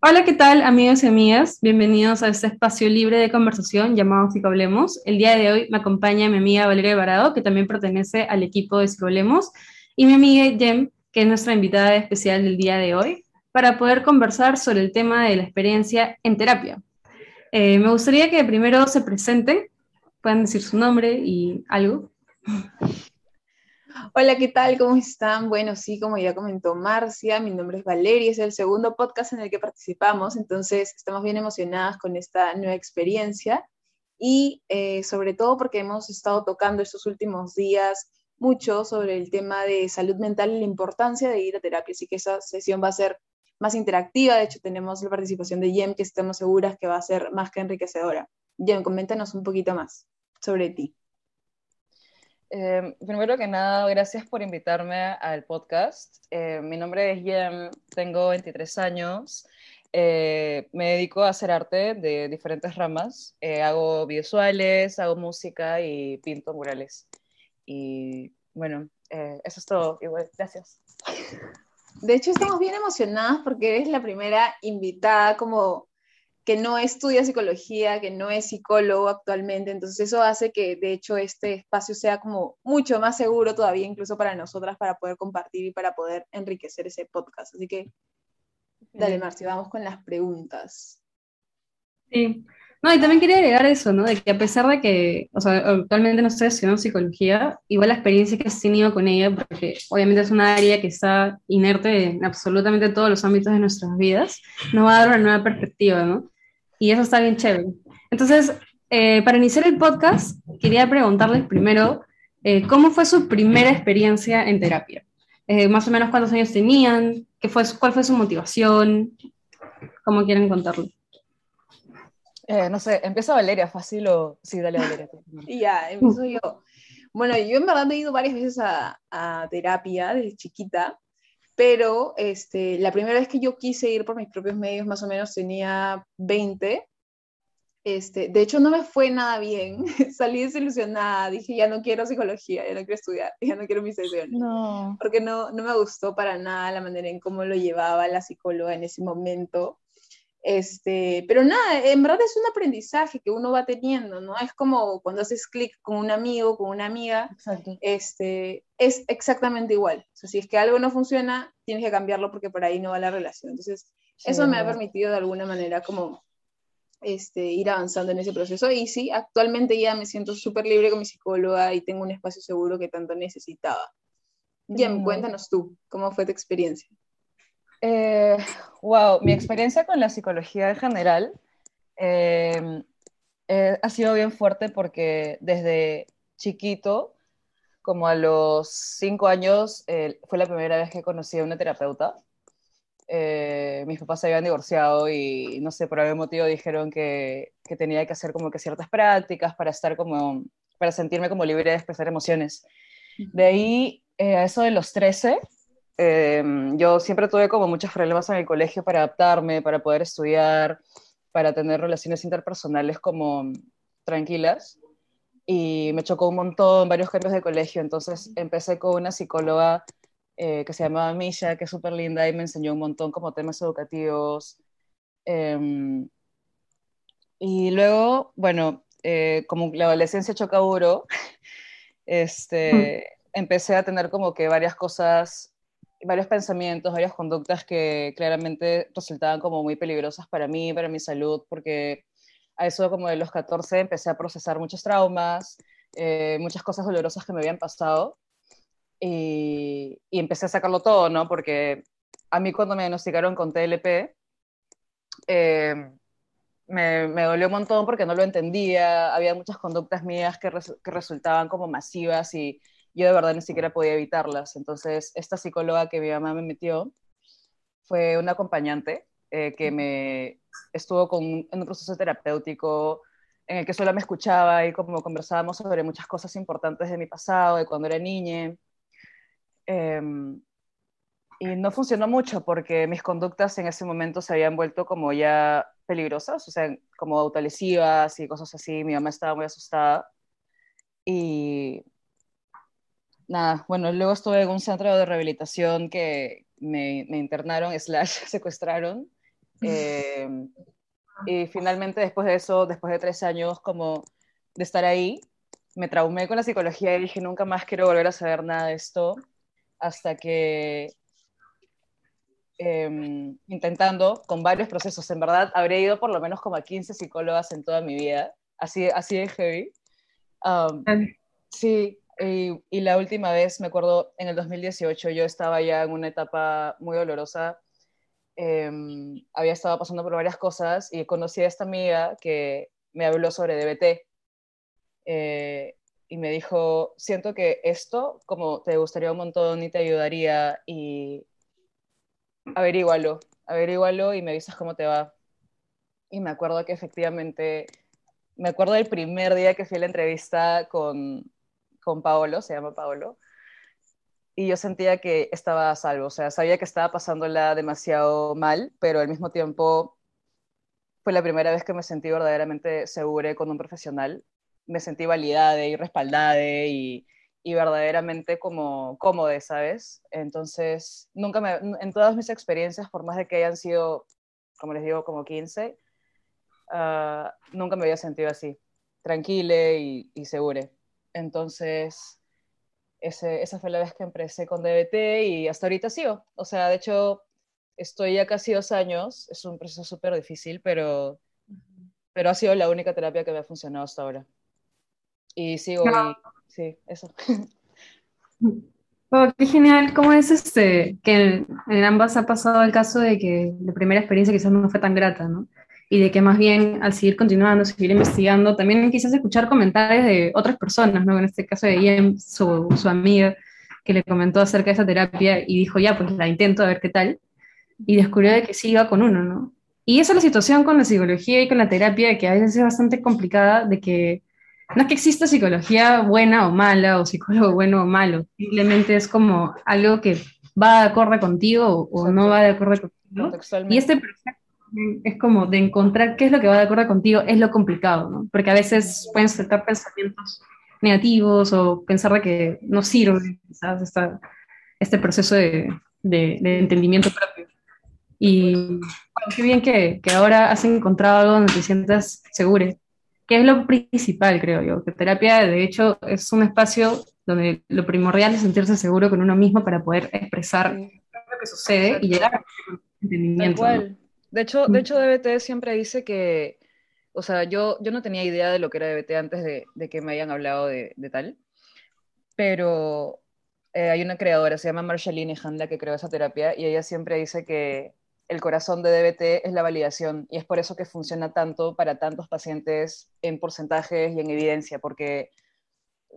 Hola, ¿qué tal amigos y amigas? Bienvenidos a este espacio libre de conversación llamado Psicoblemos. El día de hoy me acompaña mi amiga Valeria Barado, que también pertenece al equipo de Psicoblemos, y mi amiga Jem, que es nuestra invitada especial del día de hoy, para poder conversar sobre el tema de la experiencia en terapia. Eh, me gustaría que primero se presenten, puedan decir su nombre y algo. Hola, ¿qué tal? ¿Cómo están? Bueno, sí, como ya comentó Marcia, mi nombre es Valeria, es el segundo podcast en el que participamos, entonces estamos bien emocionadas con esta nueva experiencia y eh, sobre todo porque hemos estado tocando estos últimos días mucho sobre el tema de salud mental y la importancia de ir a terapia, así que esa sesión va a ser más interactiva, de hecho tenemos la participación de Jem que estamos seguras que va a ser más que enriquecedora. Jem, coméntanos un poquito más sobre ti. Eh, primero que nada, gracias por invitarme al podcast. Eh, mi nombre es Yem, tengo 23 años. Eh, me dedico a hacer arte de diferentes ramas. hago visuales, hago música y pinto murales. Y bueno, eso es todo. Igual, gracias. De hecho, estamos bien emocionadas porque eres la primera invitada como que no estudia psicología, que no es psicólogo actualmente, entonces eso hace que de hecho este espacio sea como mucho más seguro todavía incluso para nosotras para poder compartir y para poder enriquecer ese podcast. Así que, dale Marcia, vamos con las preguntas. Sí, no, y también quería agregar eso, ¿no? De que a pesar de que, o sea, actualmente no estoy estudiando psicología, igual la experiencia que he tenido con ella, porque obviamente es una área que está inerte en absolutamente todos los ámbitos de nuestras vidas, nos va a dar una nueva perspectiva, ¿no? Y eso está bien chévere. Entonces, eh, para iniciar el podcast, quería preguntarles primero, eh, ¿cómo fue su primera experiencia en terapia? Eh, más o menos cuántos años tenían, ¿Qué fue, cuál fue su motivación, cómo quieren contarlo. no sé, empieza Valeria, fácil o... Sí, dale Valeria. ya, empiezo yo. Bueno, yo en verdad he ido varias veces a, a terapia desde chiquita, pero este, la primera vez que yo quise ir por mis propios medios, más o menos tenía 20. Este, de hecho, no me fue nada bien. Salí desilusionada. Dije, ya no quiero psicología, ya no quiero estudiar, ya no quiero mis sesiones. No. Porque no, no me gustó para nada la manera en cómo lo llevaba la psicóloga en ese momento. Este, pero nada, en verdad es un aprendizaje que uno va teniendo, ¿no? Es como cuando haces clic con un amigo, con una amiga, este, es exactamente igual. O sea, si es que algo no funciona, tienes que cambiarlo porque por ahí no va la relación. Entonces, eso me ha permitido de alguna manera como este, ir avanzando en ese proceso. Y sí, actualmente ya me siento súper libre con mi psicóloga y tengo un espacio seguro que tanto necesitaba. Jem, cuéntanos tú, ¿cómo fue tu experiencia? Eh, wow, mi experiencia con la psicología en general em, eh, ha sido bien fuerte porque desde chiquito, como a los cinco años, eh, fue la primera vez que conocí a una terapeuta. mis papás se habían divorciado y no sé, por algún motivo dijeron que, que, tenía que hacer como que ciertas prácticas para estar como, para sentirme como libre de expresar emociones. De ahí, a eso de los 13, Em, yo siempre tuve como muchos problemas en el colegio para adaptarme, para poder estudiar, para tener relaciones interpersonales como tranquilas. Y me chocó un montón, varios cambios de colegio. Entonces empecé con una psicóloga eh, que se llamaba Misha, que es súper linda y me enseñó un montón como temas educativos. Em, y luego, bueno, eh, como la adolescencia choca duro, este, empecé a tener como que varias cosas varios pensamientos, varias conductas que claramente resultaban como muy peligrosas para mí, para mi salud, porque a eso como de los 14 empecé a procesar muchos traumas, eh, muchas cosas dolorosas que me habían pasado y, empecé a sacarlo todo, ¿no? Porque a mí cuando me diagnosticaron con TLP, eh, me, me, dolió un montón porque no lo entendía, había muchas conductas mías que resultaban como masivas y yo de verdad ni siquiera podía evitarlas. Entonces, esta psicóloga que mi mamá me metió fue una acompañante eh, que me estuvo con, en un proceso terapéutico en el que solo me escuchaba y como conversábamos sobre muchas cosas importantes de mi pasado, de cuando era niña. Em, y no funcionó mucho porque mis conductas en ese momento se habían vuelto como ya peligrosas, o sea, como autolesivas y cosas así. Mi mamá estaba muy asustada. Y nada, bueno, luego estuve en un centro de rehabilitación que me, internaron, slash, secuestraron. Eh, y finalmente después de eso, después de tres años como de estar ahí, me traumé con la psicología y dije, nunca más quiero volver a saber nada de esto, hasta que em, intentando con varios procesos, en verdad, habré ido por lo menos como a 15 psicólogas en toda mi vida, así, así de heavy. Um, sí, y, y, la última vez, me acuerdo, en el 2018 yo estaba ya en una etapa muy dolorosa, eh, había estado pasando por varias cosas y conocí a esta amiga que me habló sobre DBT. Eh, y me dijo, siento que esto como te gustaría un montón y te ayudaría y averígualo, averígualo y me avisas cómo te va. Y me acuerdo que efectivamente, me acuerdo del primer día que fui a la entrevista con, con Paolo, se llama Paolo, y yo sentía que estaba a salvo, o sea, sabía que estaba pasándola demasiado mal, pero al mismo tiempo fue la primera vez que me sentí verdaderamente segura con un profesional me sentí validada y respaldada y, y verdaderamente como cómoda, ¿sabes? Entonces, nunca me, en todas mis experiencias, por más de que hayan sido, como les digo, como 15, ah, nunca me había sentido así, tranquila y, y segura. Entonces, ese, esa fue la vez que empecé con DBT y hasta ahorita sigo. O sea, de hecho, estoy ya casi dos años, es un proceso súper difícil, pero, pero ha sido la única terapia que me ha funcionado hasta ahora. Y sigo y sí, eso. Oh, qué genial, ¿cómo es este, que en, ambas ha pasado el caso de que la primera experiencia quizás no fue tan grata, ¿no? Y de que más bien al seguir continuando, seguir investigando, también quizás escuchar comentarios de otras personas, ¿no? En este caso de Ian, su, su amiga, que le comentó acerca de esa terapia y dijo, ya, pues la intento a ver qué tal, y descubrió de que sí iba con uno, ¿no? Y esa es la situación con la psicología y con la terapia, que a veces es bastante complicada, de que no es que exista psicología buena o mala o psicólogo bueno o malo, simplemente es como algo que va de acuerdo contigo o, no va de acuerdo contigo. Y este proceso es como de encontrar qué es lo que va de acuerdo contigo, es lo complicado, ¿no? Porque a veces pueden ser pensamientos negativos o pensar de que no sirve ¿sabes? este proceso de, de, entendimiento propio. Y bueno, qué bien que, que, ahora has encontrado algo donde te sientas seguro que es lo principal, creo yo, que terapia de hecho es un espacio donde lo primordial es sentirse seguro con uno mismo para poder expresar lo que sucede y llegar a entendimiento. De hecho, de mm. hecho, DBT siempre dice que, o sea, yo, yo no tenía idea de lo que era DBT antes de, de que me hayan hablado de, de tal, pero eh, hay una creadora, se llama Marshallini Handa, que creó esa terapia, y ella siempre dice que el corazón de DBT es la validación y es por eso que funciona tanto para tantos pacientes en porcentajes y en evidencia, porque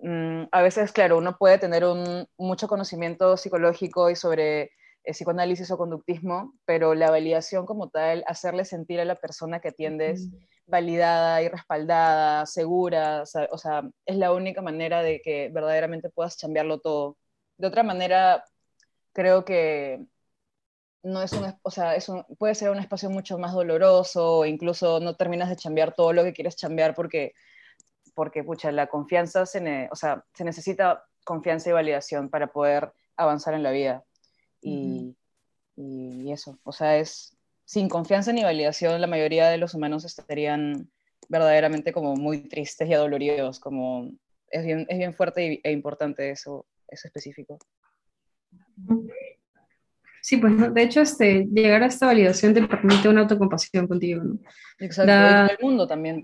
mm, a veces, claro, uno puede tener un, mucho conocimiento psicológico y sobre eh, psicoanálisis o conductismo, pero la validación como tal, hacerle sentir a la persona que atiendes validada y respaldada, segura, o sea, es la única manera de que verdaderamente puedas cambiarlo todo. De otra manera, creo que no es un, o sea, es un, puede ser un espacio mucho más doloroso, o incluso no terminas de chambear todo lo que quieres chambear porque, porque pucha, la confianza, se o sea, se necesita confianza y validación para poder avanzar en la vida. Y, y, eso, o sea, es sin confianza ni validación, la mayoría de los humanos estarían verdaderamente como muy tristes y adoloridos, como es bien, es bien fuerte e importante eso, eso específico. Sí, pues de hecho, este, llegar a esta validación te permite una autocompasión contigo. ¿no? Exacto, da, el mundo también.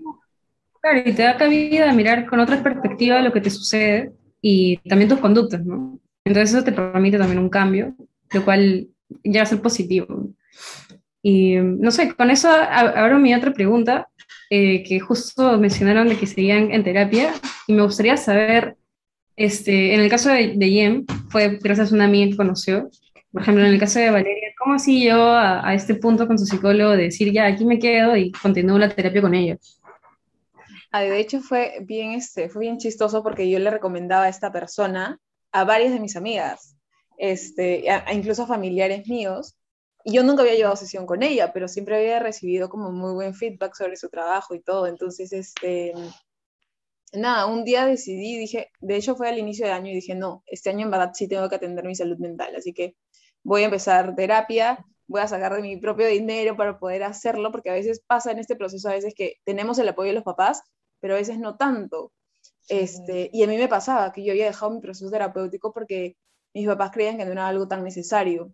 Claro, y te da cabida a mirar con otra perspectiva lo que te sucede y también tus conductas, ¿no? Entonces eso te permite también un cambio, lo cual llega a ser positivo. Y no sé, con eso abro mi otra pregunta, eh, que justo mencionaron de que seguían en terapia, y me gustaría saber, este, en el caso de, de Yem, fue gracias a una amiga que conoció, por ejemplo, en el caso de Valeria, ¿cómo así yo a, este punto con su psicólogo de decir, ya, aquí me quedo y continúo la terapia con ella? Ah, de hecho, fue bien, este, fue bien chistoso porque yo le recomendaba a esta persona a varias de mis amigas, este, incluso a familiares míos, y yo nunca había llevado sesión con ella, pero siempre había recibido como muy buen feedback sobre su trabajo y todo. Entonces, este, nada, un día decidí, dije, de hecho fue al inicio de año y dije, no, este año en verdad sí tengo que atender mi salud mental, así que voy a empezar terapia voy a sacar de mi propio dinero para poder hacerlo, porque a veces pasa en este proceso, a veces que tenemos el apoyo de los papás, pero a veces no tanto. Este, y a mí me pasaba que yo había dejado mi proceso terapéutico porque mis papás creían que no era algo tan necesario.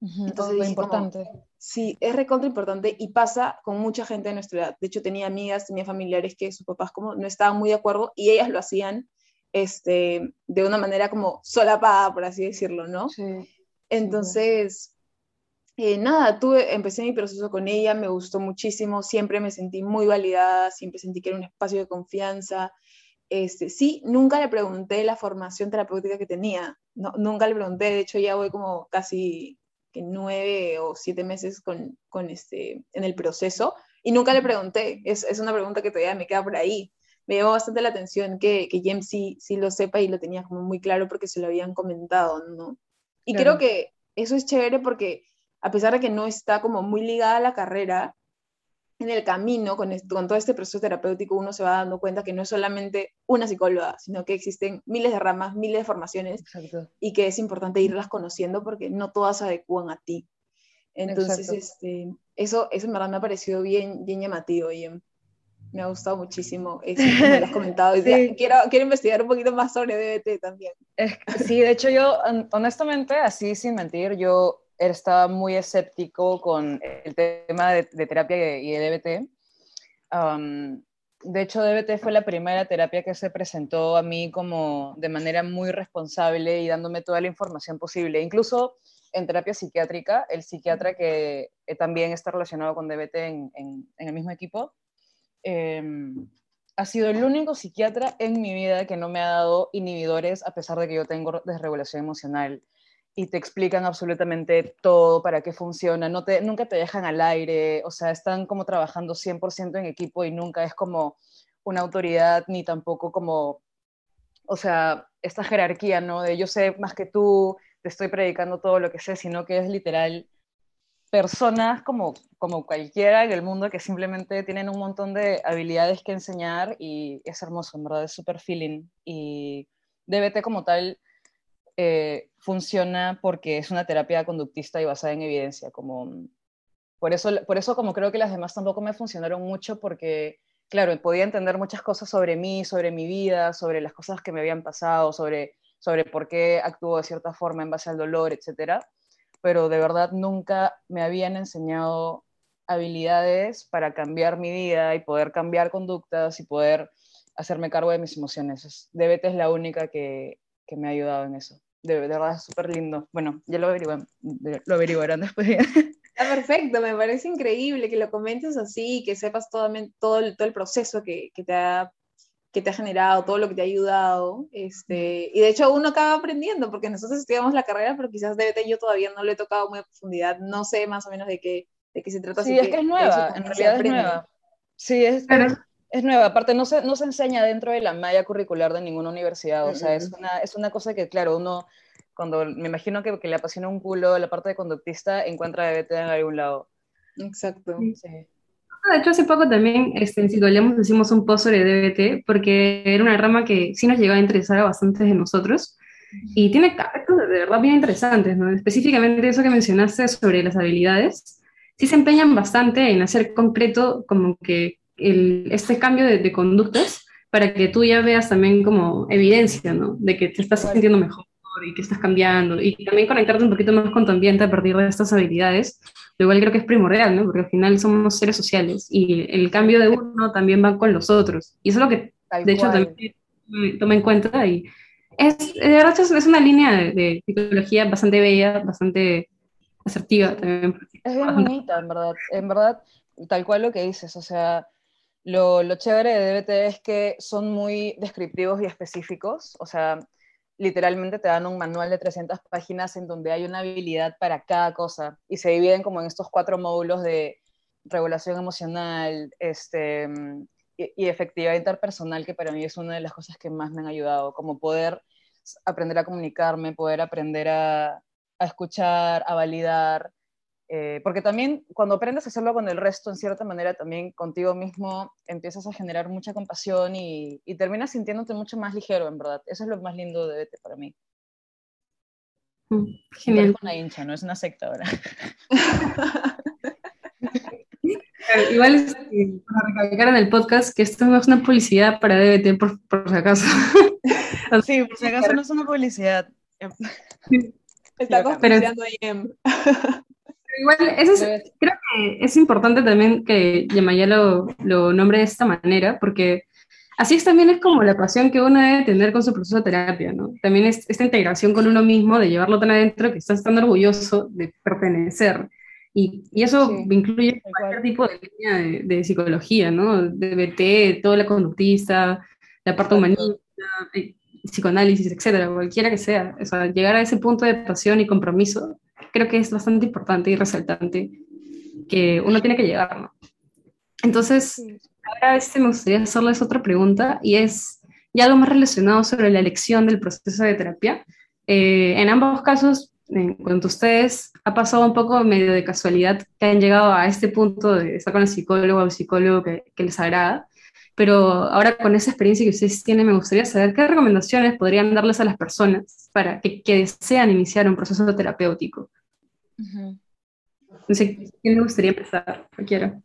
Entonces, es importante. sí, es recontra importante y pasa con mucha gente de nuestra edad. De hecho, tenía amigas, tenía familiares que sus papás como no estaban muy de acuerdo y ellas lo hacían este, de una manera como solapada, por así decirlo, ¿no? Sí. Entonces, eh, nada, tuve, empecé mi proceso con ella, me gustó muchísimo, siempre me sentí muy validada, siempre sentí que era un espacio de confianza. Este, sí, nunca le pregunté la formación terapéutica que tenía, no, nunca le pregunté, de hecho ya voy como casi nueve o siete meses con, con este, en el proceso y nunca le pregunté, es, es, una pregunta que todavía me queda por ahí. Me llamó bastante la atención que, que James sí, sí lo sepa y lo tenía como muy claro porque se lo habían comentado, ¿no? Y creo que eso es chévere porque a pesar de que no está como muy ligada a la carrera, en el camino, con, con todo este proceso terapéutico, uno se va dando cuenta que no es solamente una psicóloga, sino que existen miles de ramas, miles de formaciones y que es importante irlas conociendo porque no todas se adecúan a ti. Entonces, este, eso, eso en verdad me ha parecido bien, bien llamativo y me ha gustado muchísimo eso me lo has comentado. quiero, quiero investigar un poquito más sobre DBT también. Sí, de hecho yo, honestamente, así sin mentir, yo estaba muy escéptico con el tema de, terapia y, de DBT. de hecho, DBT fue la primera terapia que se presentó a mí como de manera muy responsable y dándome toda la información posible. Incluso en terapia psiquiátrica, el psiquiatra que eh, también está relacionado con DBT en, el mismo equipo, em, ha sido el único psiquiatra en mi vida que no me ha dado inhibidores a pesar de que yo tengo desregulación emocional y te explican absolutamente todo, para qué funciona, no te, nunca te dejan al aire, o sea, están como trabajando 100% en equipo y nunca es como una autoridad ni tampoco como, o sea, esta jerarquía, ¿no? De yo sé más que tú, te estoy predicando todo lo que sé, sino que es literal personas como, como cualquiera en el mundo que simplemente tienen un montón de habilidades que enseñar y es hermoso, en verdad, es súper feeling. Y DBT como tal eh, funciona porque es una terapia conductista y basada en evidencia. Como, por, eso, por eso como creo que las demás tampoco me funcionaron mucho porque, claro, podía entender muchas cosas sobre mí, sobre mi vida, sobre las cosas que me habían pasado, sobre, sobre por qué actúo de cierta forma en base al dolor, etc. Pero de verdad nunca me habían enseñado habilidades para cambiar mi vida y poder cambiar conductas y poder hacerme cargo de mis emociones. DBT es la única que, que me ha ayudado en eso de, verdad es súper lindo. Bueno, ya lo, lo averiguarán después. Está perfecto, me parece increíble que lo comentes así, que sepas todo, todo, el, todo el proceso que, que, te ha, que te ha generado, todo lo que te ha ayudado. Este, y de hecho uno acaba aprendiendo, porque nosotros estudiamos la carrera, pero quizás DBT yo todavía no lo he tocado muy a profundidad, no sé más o menos de qué, de qué se trata. Sí, es que, es nueva, en realidad es nueva. Sí, es, es nueva, aparte no se, no se enseña dentro de la malla curricular de ninguna universidad, o sea, es una, es una cosa que, claro, uno, cuando me imagino que, que le apasiona un culo la parte de conductista, encuentra DBT en algún lado. Exacto. Sí. De hecho, hace poco también este, en Psicolemos hicimos un post sobre DBT, porque era una rama que sí nos llegó a interesar a bastantes de nosotros, y tiene aspectos de verdad bien interesantes, ¿no? Específicamente eso que mencionaste sobre las habilidades, sí se empeñan bastante en hacer concreto como que este cambio de, conductas para que tú ya veas también como evidencia, ¿no? De que te estás sintiendo mejor y que estás cambiando y también conectarte un poquito más con tu ambiente a partir de estas habilidades, lo cual creo que es primordial, ¿no? Porque al final somos seres sociales y el cambio de uno también va con los otros. Y eso es lo que, de hecho, también toma en cuenta y es, de verdad es una línea de, psicología bastante bella, bastante asertiva también. Es bien bonita, en verdad. En verdad, tal cual lo que dices, o sea, lo, chévere de DBT es que son muy descriptivos y específicos, o sea, literalmente te dan un manual de 300 páginas en donde hay una habilidad para cada cosa y se dividen como en estos cuatro módulos de regulación emocional este, y, efectividad interpersonal, que para mí es una de las cosas que más me han ayudado, como poder aprender a comunicarme, poder aprender a escuchar, a validar, eh, porque también cuando aprendes a hacerlo con el resto, en cierta manera, también contigo mismo empiezas a generar mucha compasión y, terminas sintiéndote mucho más ligero, en verdad. Eso es lo más lindo de Vete para mí. Mm, Genial. Es una hincha, no es una secta ahora. Igual es para recalcar en el podcast que esto no es una publicidad para DBT por, por si acaso. Sí, por si acaso no es una publicidad. Está Pero- conspirando ahí en... Igual, eso es- creo que es importante también que Yamaya lo, lo nombre de esta manera, porque así es también es como la pasión que uno debe tener con su proceso de terapia, ¿no? También es esta integración con uno mismo, de llevarlo tan adentro que estás tan orgulloso de pertenecer. Y, y eso Sí, incluye cualquier cual. tipo de línea de, de psicología, ¿no? DBT, toda la conductista, la parte humanista, eh, psicoanálisis, etcétera, cualquiera que sea. O sea, llegar a ese punto de pasión y compromiso creo que es bastante importante y resaltante que uno tiene que llegar, ¿no? Entonces, ahora este me gustaría hacerles otra pregunta y es ya algo más relacionado sobre la elección del proceso de terapia. Eh, en ambos casos, en cuanto a ustedes, ha pasado un poco medio de casualidad que han llegado a este punto de estar con el psicólogo o el psicólogo que, que les agrada, pero ahora con esa experiencia que ustedes tienen, me gustaría saber qué recomendaciones podrían darles a las personas para que, que desean iniciar un proceso terapéutico. No sé, ¿quién le gustaría empezar? Cualquiera.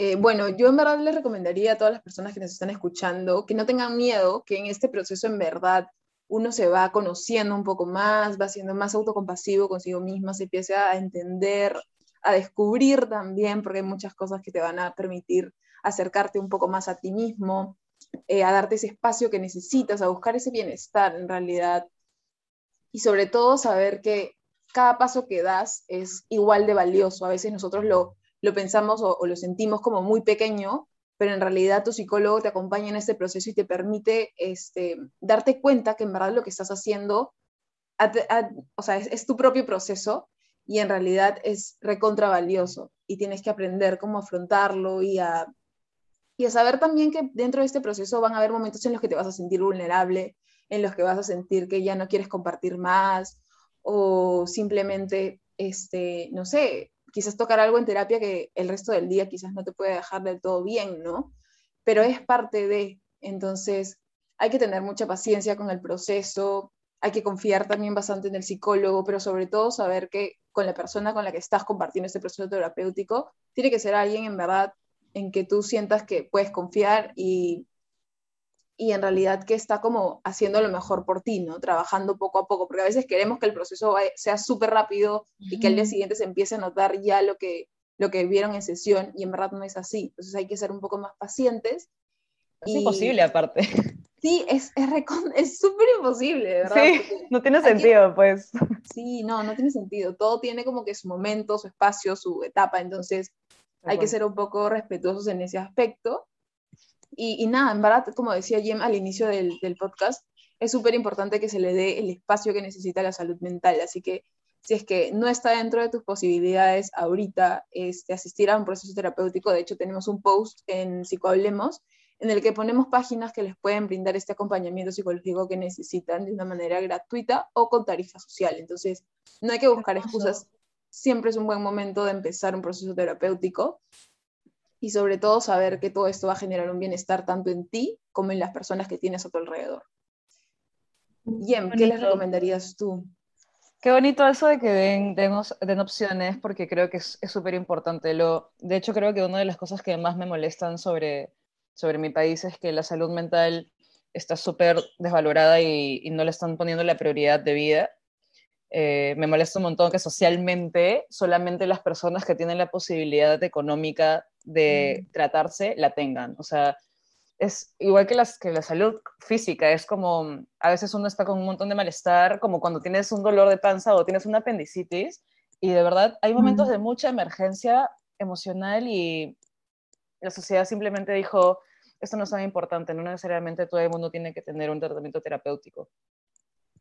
Eh, bueno, yo en verdad les recomendaría a todas las personas que nos están escuchando que no tengan miedo, que en este proceso en verdad uno se va conociendo un poco más, va siendo más autocompasivo consigo misma, se empieza a entender, a descubrir también, porque hay muchas cosas que te van a permitir acercarte un poco más a ti mismo, eh, a darte ese espacio que necesitas, a buscar ese bienestar en realidad. Y sobre todo saber que cada paso que das es igual de valioso. A veces nosotros lo, lo pensamos o, lo sentimos como muy pequeño, pero en realidad tu psicólogo te acompaña en este proceso y te permite este, darte cuenta que en verdad lo que estás haciendo, o sea, es, es tu propio proceso y en realidad es recontra valioso y tienes que aprender cómo afrontarlo y a, y a saber también que dentro de este proceso van a haber momentos en los que te vas a sentir vulnerable, en los que vas a sentir que ya no quieres compartir más o simplemente, este, no sé, quizás tocar algo en terapia que el resto del día quizás no te puede dejar del todo bien, ¿no? Pero es parte de, entonces hay que tener mucha paciencia con el proceso, hay que confiar también bastante en el psicólogo, pero sobre todo saber que con la persona con la que estás compartiendo este proceso terapéutico, tiene que ser alguien en verdad en que tú sientas que puedes confiar y, y en realidad que está como haciendo lo mejor por ti, ¿no? Trabajando poco a poco, porque a veces queremos que el proceso vaya- sea súper rápido y que al día siguiente se empiece a notar ya lo que, lo que vieron en sesión y en verdad no es así. Entonces hay que ser un poco más pacientes. Es y- imposible aparte. Sí, es es recon- es súper imposible, ¿verdad? Sí, Porque- no tiene Aquí- sentido, pues. sí, no, no tiene sentido. Todo tiene como que su momento, su espacio, su etapa. Entonces hay que ser un poco respetuosos en ese aspecto. Y, y nada, en verdad, como decía Jem al inicio del, del podcast, es súper importante que se le dé el espacio que necesita la salud mental. Así que si es que no está dentro de tus posibilidades ahorita este, asistir a un proceso terapéutico, de hecho tenemos un post en Psicohablemos en el que ponemos páginas que les pueden brindar este acompañamiento psicológico que necesitan de una manera gratuita o con tarifa social. Entonces, no hay que buscar excusas. Siempre es un buen momento de empezar un proceso terapéutico y sobre todo saber que todo esto va a generar un bienestar tanto en ti como en las personas que tienes a tu alrededor. Jem, ¿qué les recomendarías tú? Qué bonito eso de que den, den, den opciones, porque creo que es súper importante. De hecho, creo que una de las cosas que más me molestan sobre, sobre mi país es que la salud mental está súper desvalorada y, y no le están poniendo la prioridad de vida. Eh, me molesta un montón que socialmente solamente las personas que tienen la posibilidad económica de tratarse la tengan. O sea, es igual que, las, que la salud física, es como, a veces uno está con un montón de malestar, como cuando tienes un dolor de panza o tienes una apendicitis, y de verdad hay momentos Ujú. de mucha emergencia emocional y la sociedad simplemente dijo, esto no es tan importante, no necesariamente todo el mundo tiene que tener un tratamiento terapéutico.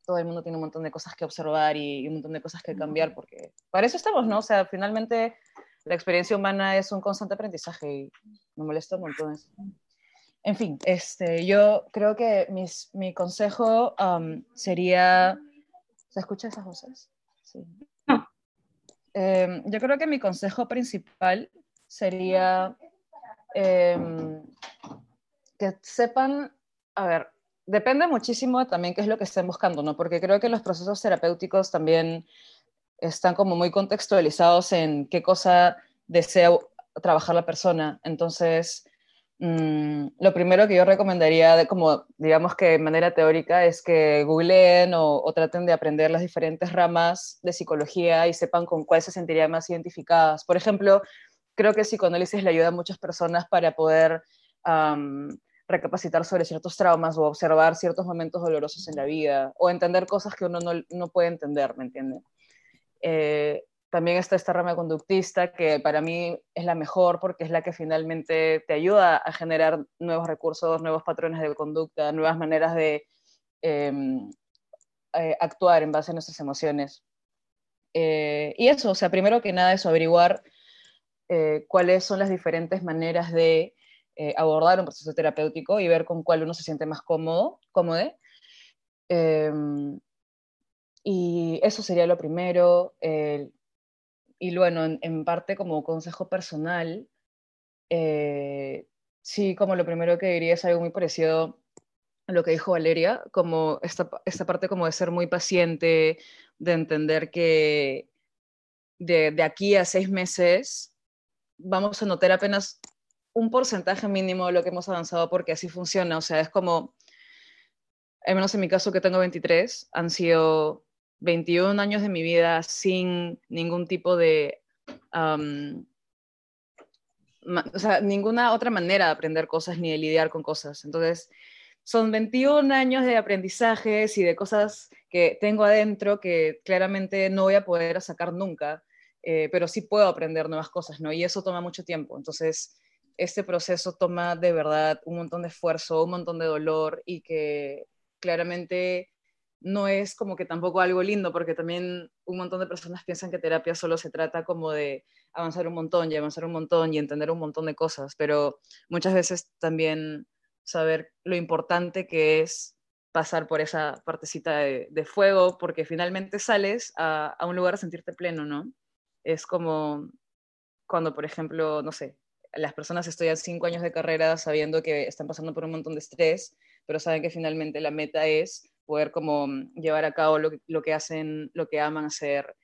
Todo el mundo tiene un montón de cosas que observar y, y un montón de cosas que cambiar, porque para eso estamos, ¿no? O sea, finalmente la experiencia humana es un constante aprendizaje y me molesta un montón eso. En fin, este, yo creo que mis, mi consejo am, sería... ¿Se escuchan esas voces? Sí. No. Em, yo creo que mi consejo principal sería em, que sepan, a ver, depende muchísimo también qué es lo que estén buscando, ¿no? Porque creo que los procesos terapéuticos también están como muy contextualizados en qué cosa desea trabajar la persona. Entonces, mm, lo primero que yo recomendaría, de como digamos que de manera teórica, es que googleen o, traten de aprender las diferentes ramas de psicología y sepan con cuál se sentirían más identificadas. Por ejemplo, creo que el psicoanálisis le ayuda a muchas personas para poder recapacitar sobre ciertos traumas o observar ciertos momentos dolorosos en la vida o entender cosas que uno no, no puede entender, ¿me entiende? Eh, también está esta rama conductista que para mí es la mejor porque es la que finalmente te ayuda a generar nuevos recursos, nuevos patrones de conducta, nuevas maneras de em, eh, actuar en base a nuestras emociones. Eh, y eso, o sea, primero que nada es averiguar cuáles son las diferentes maneras de abordar un proceso terapéutico y ver con cuál uno se siente más cómodo, cómodo. Y eso sería lo primero. y bueno, en, parte como consejo personal, eh, sí, como lo primero que diría es algo muy parecido a lo que dijo Valeria, como esta, esta parte como de ser muy paciente, de entender que de, de aquí a seis meses vamos a notar apenas un porcentaje mínimo de lo que hemos avanzado porque así funciona. O sea, es como, al menos en mi caso que tengo 23, han sido 21 años de mi vida sin ningún tipo de, o sea, ninguna otra manera de aprender cosas ni de lidiar con cosas. Entonces, son 21 años de aprendizajes y de cosas que tengo adentro que claramente no voy a poder sacar nunca, eh, pero sí puedo aprender nuevas cosas, ¿no? Y eso toma mucho tiempo. Entonces, este proceso toma de verdad un montón de esfuerzo, un montón de dolor y que claramente no es como que tampoco algo lindo, porque también un montón de personas piensan que terapia solo se trata como de avanzar un montón y avanzar un montón y entender un montón de cosas, pero muchas veces también saber lo importante que es pasar por esa partecita de, fuego, porque finalmente sales a, a, un lugar a sentirte pleno, ¿no? Es como cuando, por ejemplo, no sé, las personas estudian cinco años de carrera sabiendo que están pasando por un montón de estrés, pero saben que finalmente la meta es poder como mm, llevar a cabo lo que, lo que hacen, lo que aman hacer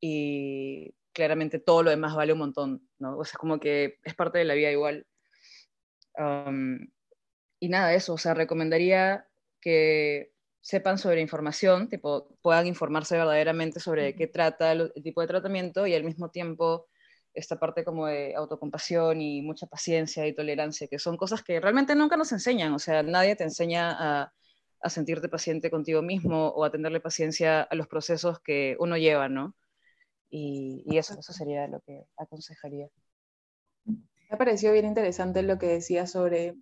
y claramente todo lo demás vale un montón, ¿no? O sea, como que es parte de la vida igual. y nada, eso, o sea, recomendaría que sepan sobre información, tipo, puedan informarse verdaderamente sobre qué trata el, el, tipo de tratamiento y al mismo tiempo esta parte como de autocompasión y mucha paciencia y tolerancia, que son cosas que realmente nunca nos enseñan, o sea, nadie te enseña a a sentirte paciente contigo mismo o a tenerle paciencia a los procesos que uno lleva, ¿no? Y, eso, eso sería lo que aconsejaría. Me pareció bien interesante lo que decía sobre,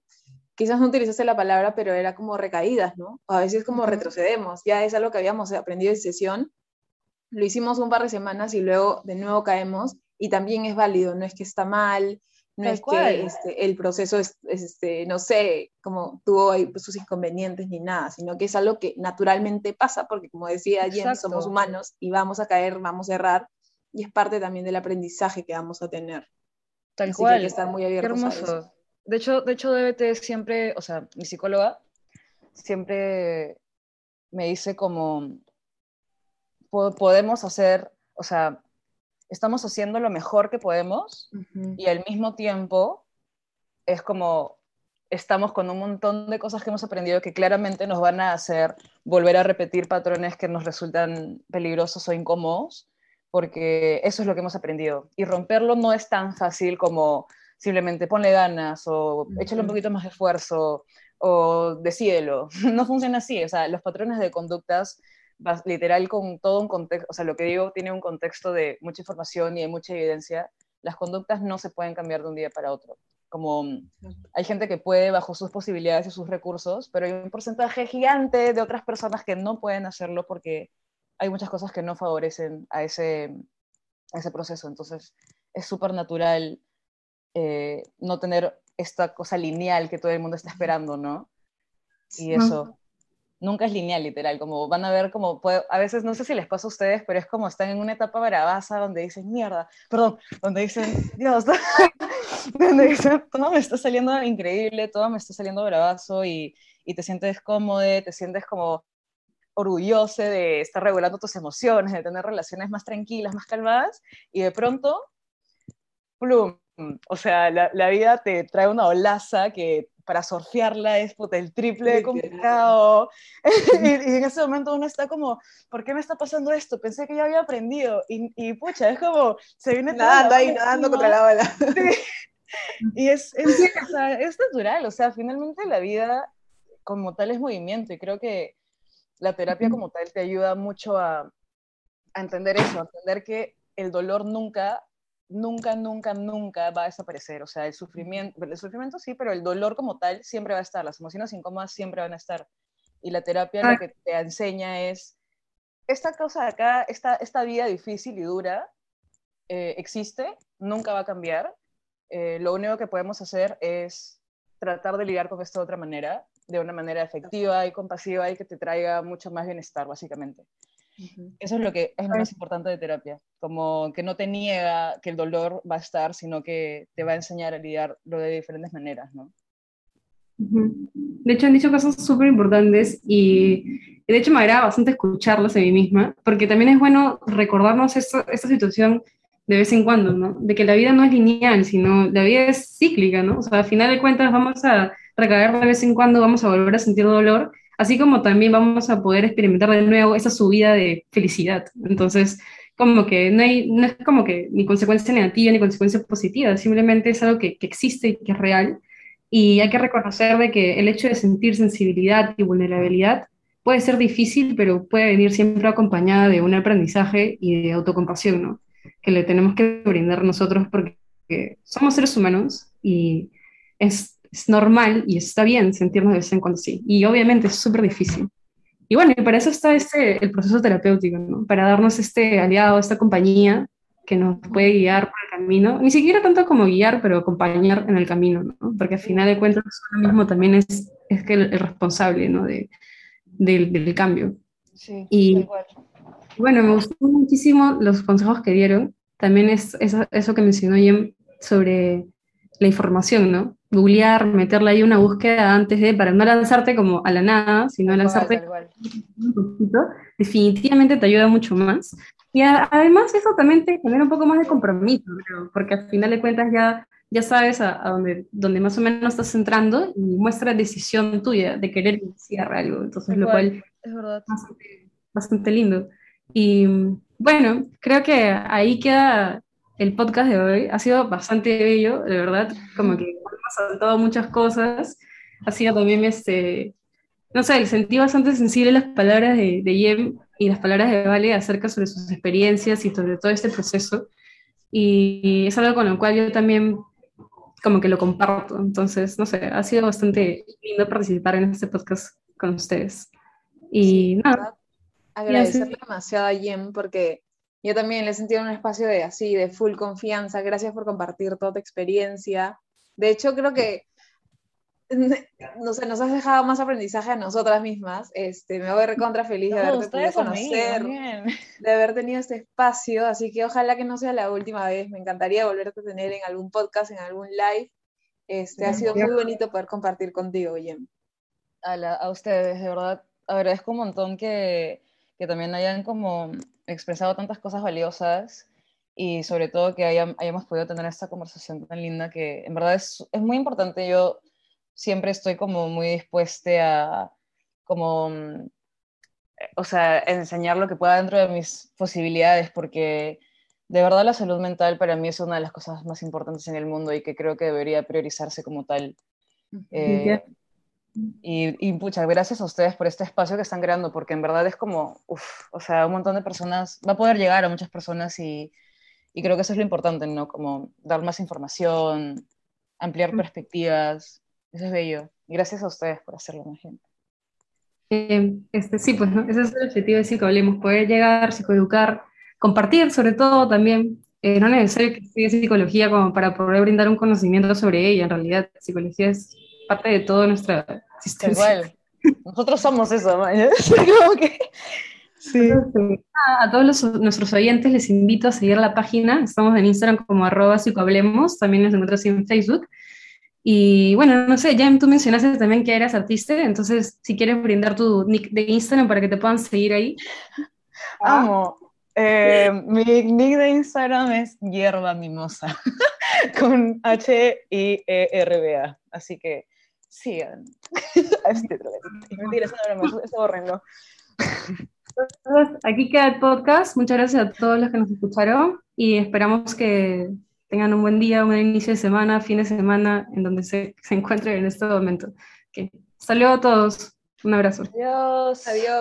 quizás no utilizaste la palabra, pero era como recaídas, ¿no? a veces como retrocedemos, ya es algo que habíamos aprendido en sesión, lo hicimos un par de semanas y luego de nuevo caemos y también es válido, no es que está mal, no es que este, el proceso es, este, no sé, como tuvo sus inconvenientes ni nada, sino que es algo que naturalmente pasa, porque como decía Jen, somos humanos y vamos a caer, vamos a errar, y es parte también del aprendizaje que vamos a tener. Tal cual. Que estar muy abiertos hermoso. De hecho, de hecho, DBT siempre, o sea, mi psicóloga siempre me dice como podemos hacer, o sea, estamos haciendo lo mejor que podemos y al mismo tiempo es como estamos con un montón de cosas que hemos aprendido que claramente nos van a hacer volver a repetir patrones que nos resultan peligrosos o incómodos, porque eso es lo que hemos aprendido. Y romperlo no es tan fácil como simplemente ponle ganas o échale un poquito más de esfuerzo o decídelo. No funciona así. O sea, los patrones de conductas literal con todo un contexto, o sea, lo que digo tiene un contexto de mucha información y de mucha evidencia, las conductas no se pueden cambiar de un día para otro. Como mm, hay gente que puede bajo sus posibilidades y sus recursos, pero hay un porcentaje gigante de otras personas que no pueden hacerlo porque hay muchas cosas que no favorecen a ese, a ese proceso. Entonces, es súper natural eh, no tener esta cosa lineal que todo el mundo está esperando, ¿no? Y eso, nunca es lineal, literal, como van a ver como, a veces no sé si les pasa a ustedes, pero es como están en una etapa bravaza donde dicen, mierda, perdón, donde dicen, Dios, donde dicen, todo me está saliendo increíble, todo me está saliendo bravazo y, y te sientes cómodo, te sientes como orgulloso de estar regulando tus emociones, de tener relaciones más tranquilas, más calmadas, y de pronto, plum, o sea, la, la vida te trae una olaza que para surfearla es el triple de complicado. y, en ese momento uno está como, ¿por qué me está pasando esto? Pensé que ya había aprendido. Y, y pucha, es como, se viene Nadando ahí, nadando contra la ola. Y es, es, es natural, o sea, finalmente la vida como tal es movimiento y creo que la terapia como tal te ayuda mucho a, a entender eso, a entender que el dolor nunca nunca, nunca, nunca va a desaparecer. O sea, el sufrimiento, el sufrimiento sí, pero el dolor como tal siempre va a estar, las emociones incómodas siempre van a estar. Y la terapia lo ah. que te enseña es, esta cosa de acá, esta, esta vida difícil y dura, eh, existe, nunca va a cambiar. Eh, lo único que podemos hacer es tratar de lidiar con esto de otra manera, de una manera efectiva y compasiva y que te traiga mucho más bienestar, básicamente. Eso es lo que es lo más importante de terapia, como que no te niega que el dolor va a estar, sino que te va a enseñar a lidiarlo de diferentes maneras, ¿no? De hecho, han dicho cosas súper importantes y de hecho me agrada bastante escucharlas en mí misma, porque también es bueno recordarnos esta situación de vez en cuando, ¿no? De que la vida no es lineal, sino la vida es cíclica, ¿no? O sea, al final de cuentas vamos a recaer de vez en cuando, vamos a volver a sentir dolor así como también vamos a poder experimentar de nuevo esa subida de felicidad. Entonces, como que no, hay, no es como que ni consecuencia negativa ni consecuencia positiva, simplemente es algo que, que existe y que es real. Y hay que reconocer de que el hecho de sentir sensibilidad y vulnerabilidad puede ser difícil, pero puede venir siempre acompañada de un aprendizaje y de autocompasión, ¿no? Que le tenemos que brindar nosotros porque somos seres humanos y es es normal y está bien sentirnos de vez en cuando sí. Y obviamente es súper difícil. Y bueno, y para eso está este, el proceso terapéutico, ¿no? Para darnos este aliado, esta compañía que nos puede guiar por el camino, ni siquiera tanto como guiar, pero acompañar en el camino, ¿no? Porque al final de cuentas uno mismo también es, es que el, responsable, ¿no? De, del, cambio. Sí, y bueno, me gustó muchísimo los consejos que dieron. También es eso, eso que mencionó Jem sobre la información, ¿no? Googlear, meterle ahí una búsqueda antes de, para no lanzarte como a la nada, sino lanzarte un poquito, definitivamente te ayuda mucho más. Y además eso también te genera un poco más de compromiso, porque al final de cuentas ya, ya sabes a, dónde, dónde más o menos estás entrando y muestra decisión tuya de querer iniciar algo, entonces lo cual es verdad. Bastante, bastante lindo. Y bueno, creo que ahí queda el podcast de hoy. Ha sido bastante bello, de verdad, como que saltado muchas cosas. Ha sido también, este, no sé, sentí bastante sensible las palabras de, de Jem y las palabras de Vale acerca sobre sus experiencias y sobre todo este proceso. Y es algo con lo cual yo también como que lo comparto. Entonces, no sé, ha sido bastante lindo participar en este podcast con ustedes. Y nada. Agradecerle demasiado a Jem porque yo también le he sentido un espacio de así, de full confianza. Gracias por compartir toda tu experiencia. De hecho, creo que no sé, nos has dejado más aprendizaje a nosotras mismas. Este, me voy recontra feliz de haberte podido conocer, de haber tenido este espacio, así que ojalá que no sea la última vez. Me encantaría volverte a tener en algún podcast, en algún live. Este, ha sido muy bonito poder compartir contigo, Jem. A, a ustedes, de verdad, agradezco un montón que, que también hayan como expresado tantas cosas valiosas y sobre todo que hayamos podido tener esta conversación tan linda que en verdad es, es muy importante. Yo siempre estoy como muy dispuesta a como, mm, o sea, enseñar lo que pueda dentro de mis posibilidades porque de verdad la salud mental para mí es una de las cosas más importantes en el mundo y que creo que debería priorizarse como tal. Eh, y, y, pucha, gracias a ustedes por este espacio que están creando, porque en verdad es como, uff, o sea, un montón de personas, va a poder llegar a muchas personas y, y creo que eso es lo importante, ¿no? Como dar más información, ampliar perspectivas. Eso es bello. Gracias a ustedes por hacerlo, más gente. Eh, este, sí, pues ese es el objetivo de Psicohablemos, poder llegar, psicoeducar, compartir sobre todo también. Eh, no es necesario que estudie psicología como para poder brindar un conocimiento sobre ella. En realidad, psicología es parte de toda nuestra existencia. Igual. Nosotros somos eso, ¿no? como que Sí. a, todos nuestros oyentes les invito a seguir la página. Estamos en Instagram como arroba psicohablemos, también nos encuentras en Facebook. Y bueno, no sé, Jem, tú mencionaste también que eras artista, entonces si quieres brindar tu nick de Instagram para que te puedan seguir ahí. Amo. Eh, mi nick de Instagram es hierba mimosa, con H-I-E-R-B-A. Así que sigan. Mentira, eso no es horrendo. Entonces, aquí queda el podcast. Muchas gracias a todos los que nos escucharon y esperamos que tengan un buen día, un buen inicio de semana, fin de semana, en donde se, se encuentren en este momento. Okay. Saludos a todos. Un abrazo. Adiós. Adiós.